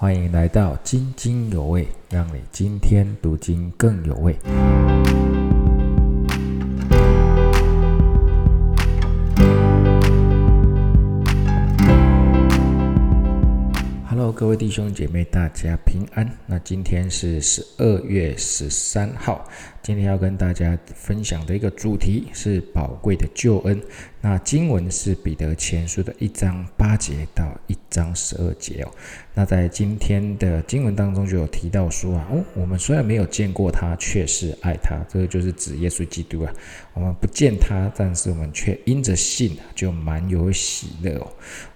欢迎来到津津有味，让你今天读经更有味。Hello，各位弟兄姐妹，大家平安。那今天是十二月十三号，今天要跟大家分享的一个主题是宝贵的救恩。那经文是彼得前书的一章八节到一章十二节哦。那在今天的经文当中就有提到说啊，哦，我们虽然没有见过他，却是爱他。这个就是指耶稣基督啊。我们不见他，但是我们却因着信就满有喜乐哦。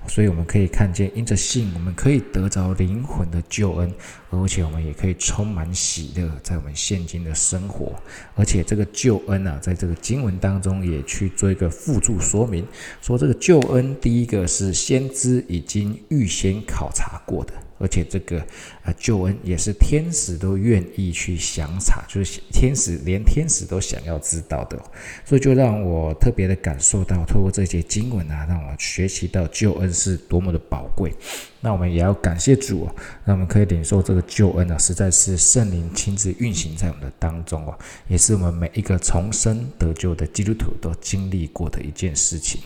所以我们可以看见，因着信，我们可以得着灵魂的救恩，而且我们也可以充满喜乐，在我们现今的生活。而且这个救恩啊，在这个经文当中也去做一个附注说明，说这个救恩第一个是先知已经预先考察过的。而且这个啊救恩也是天使都愿意去详查，就是天使连天使都想要知道的，所以就让我特别的感受到，透过这些经文啊，让我学习到救恩是多么的宝贵。那我们也要感谢主哦，那我们可以领受这个救恩啊，实在是圣灵亲自运行在我们的当中哦，也是我们每一个重生得救的基督徒都经历过的一件事情。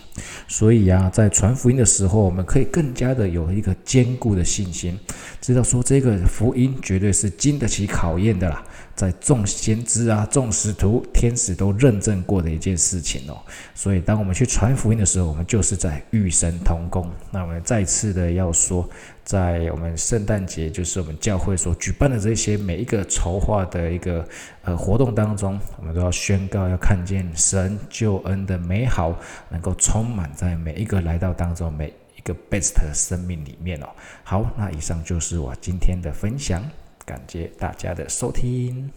所以啊，在传福音的时候，我们可以更加的有一个坚固的信心，知道说这个福音绝对是经得起考验的啦。在众先知啊、众使徒、天使都认证过的一件事情哦，所以当我们去传福音的时候，我们就是在与神同工。那我们再次的要说，在我们圣诞节，就是我们教会所举办的这些每一个筹划的一个呃活动当中，我们都要宣告，要看见神救恩的美好，能够充满在每一个来到当中每个 best 生命里面哦。好，那以上就是我今天的分享。感谢大家的收听。